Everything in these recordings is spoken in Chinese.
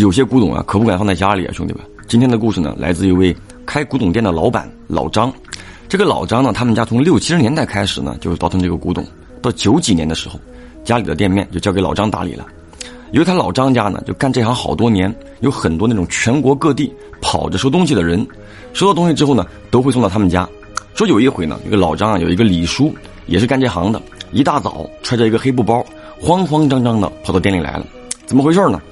有些古董啊，可不敢放在家里啊，兄弟们。今天的故事呢，来自一位开古董店的老板老张。这个老张呢，他们家从六七十年代开始呢，就倒腾这个古董。到九几年的时候，家里的店面就交给老张打理了。由于他老张家呢，就干这行好多年，有很多那种全国各地跑着收东西的人，收到东西之后呢，都会送到他们家。说有一回呢，这个老张啊，有一个李叔，也是干这行的，一大早揣着一个黑布包，慌慌张张的跑到店里来了。怎么回事呢？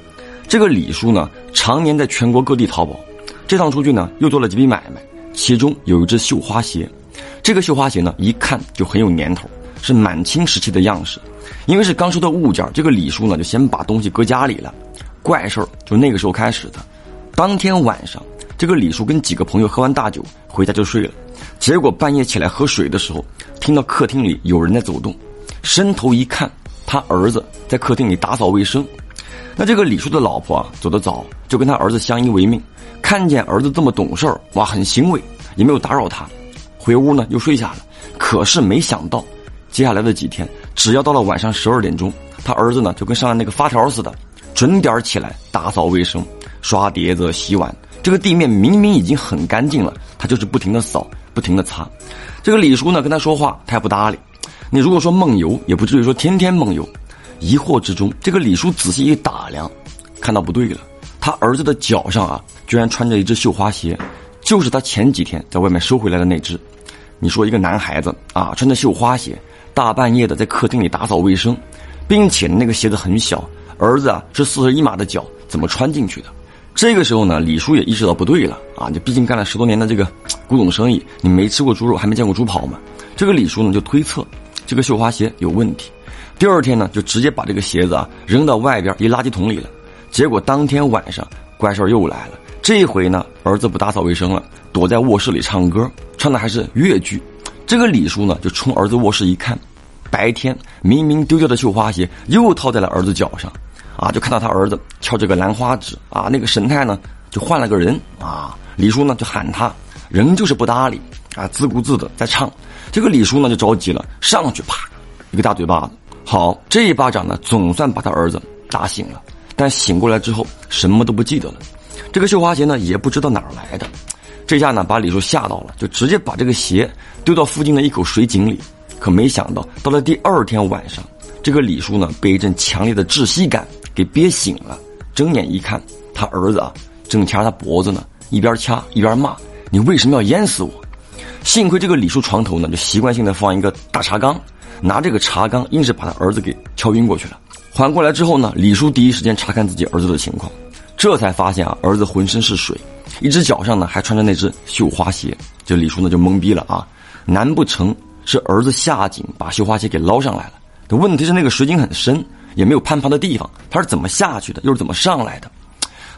这个李叔呢，常年在全国各地淘宝，这趟出去呢，又做了几笔买卖，其中有一只绣花鞋。这个绣花鞋呢，一看就很有年头。是满清时期的样式，因为是刚收的物件，这个李叔呢就先把东西搁家里了。怪事儿就那个时候开始的。当天晚上，这个李叔跟几个朋友喝完大酒回家就睡了，结果半夜起来喝水的时候，听到客厅里有人在走动，伸头一看，他儿子在客厅里打扫卫生。那这个李叔的老婆啊走得早，就跟他儿子相依为命，看见儿子这么懂事儿，哇，很欣慰，也没有打扰他，回屋呢又睡下了。可是没想到。接下来的几天，只要到了晚上十二点钟，他儿子呢就跟上了那个发条似的，准点起来打扫卫生、刷碟子、洗碗。这个地面明明已经很干净了，他就是不停的扫、不停的擦。这个李叔呢跟他说话，他也不搭理。你如果说梦游，也不至于说天天梦游。疑惑之中，这个李叔仔细一打量，看到不对了，他儿子的脚上啊，居然穿着一只绣花鞋，就是他前几天在外面收回来的那只。你说一个男孩子啊，穿着绣花鞋。大半夜的在客厅里打扫卫生，并且那个鞋子很小，儿子啊是四十一码的脚，怎么穿进去的？这个时候呢，李叔也意识到不对了啊！你毕竟干了十多年的这个古董生意，你没吃过猪肉，还没见过猪跑吗？这个李叔呢就推测这个绣花鞋有问题，第二天呢就直接把这个鞋子啊扔到外边一垃圾桶里了。结果当天晚上怪事又来了，这一回呢儿子不打扫卫生了，躲在卧室里唱歌，唱的还是越剧。这个李叔呢，就冲儿子卧室一看，白天明明丢掉的绣花鞋又套在了儿子脚上，啊，就看到他儿子敲这个兰花指，啊，那个神态呢就换了个人，啊，李叔呢就喊他，人就是不搭理，啊，自顾自的在唱。这个李叔呢就着急了，上去啪一个大嘴巴子，好，这一巴掌呢总算把他儿子打醒了，但醒过来之后什么都不记得了，这个绣花鞋呢也不知道哪儿来的。这下呢，把李叔吓到了，就直接把这个鞋丢到附近的一口水井里。可没想到，到了第二天晚上，这个李叔呢，被一阵强烈的窒息感给憋醒了。睁眼一看，他儿子啊，正掐他脖子呢，一边掐一边骂：“你为什么要淹死我？”幸亏这个李叔床头呢，就习惯性的放一个大茶缸，拿这个茶缸硬是把他儿子给敲晕过去了。缓过来之后呢，李叔第一时间查看自己儿子的情况，这才发现啊，儿子浑身是水。一只脚上呢还穿着那只绣花鞋，这李叔呢就懵逼了啊！难不成是儿子下井把绣花鞋给捞上来了？问题是那个水井很深，也没有攀爬的地方，他是怎么下去的？又是怎么上来的？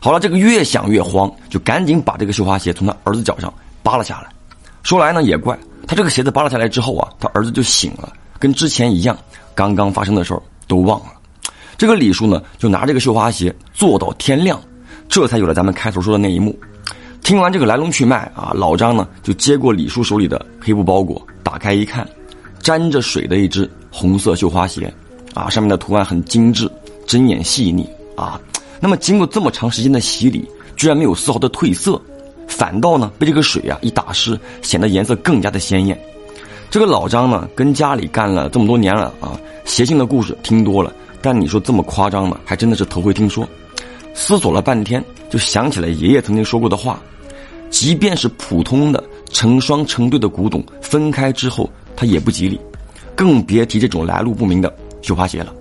好了，这个越想越慌，就赶紧把这个绣花鞋从他儿子脚上扒了下来。说来呢也怪，他这个鞋子扒了下来之后啊，他儿子就醒了，跟之前一样，刚刚发生的事儿都忘了。这个李叔呢就拿这个绣花鞋坐到天亮，这才有了咱们开头说的那一幕。听完这个来龙去脉啊，老张呢就接过李叔手里的黑布包裹，打开一看，沾着水的一只红色绣花鞋，啊，上面的图案很精致，针眼细腻啊。那么经过这么长时间的洗礼，居然没有丝毫的褪色，反倒呢被这个水啊一打湿，显得颜色更加的鲜艳。这个老张呢跟家里干了这么多年了啊，邪性的故事听多了，但你说这么夸张的，还真的是头回听说。思索了半天，就想起了爷爷曾经说过的话。即便是普通的成双成对的古董，分开之后它也不吉利，更别提这种来路不明的绣花鞋了。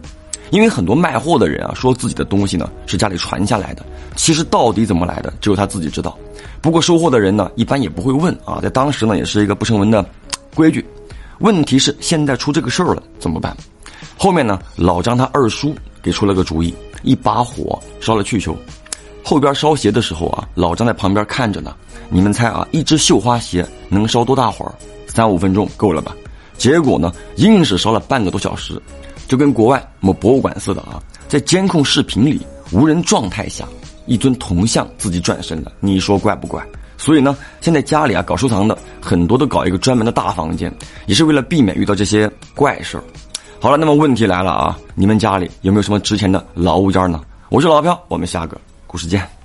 因为很多卖货的人啊，说自己的东西呢是家里传下来的，其实到底怎么来的，只有他自己知道。不过收货的人呢，一般也不会问啊，在当时呢，也是一个不成文的规矩。问题是现在出这个事儿了，怎么办？后面呢，老张他二叔给出了个主意，一把火烧了去球。后边烧鞋的时候啊，老张在旁边看着呢。你们猜啊，一只绣花鞋能烧多大会儿？三五分钟够了吧？结果呢，硬是烧了半个多小时，就跟国外某博物馆似的啊。在监控视频里，无人状态下，一尊铜像自己转身了。你说怪不怪？所以呢，现在家里啊搞收藏的很多都搞一个专门的大房间，也是为了避免遇到这些怪事儿。好了，那么问题来了啊，你们家里有没有什么值钱的老物件呢？我是老飘，我们下个。故事见。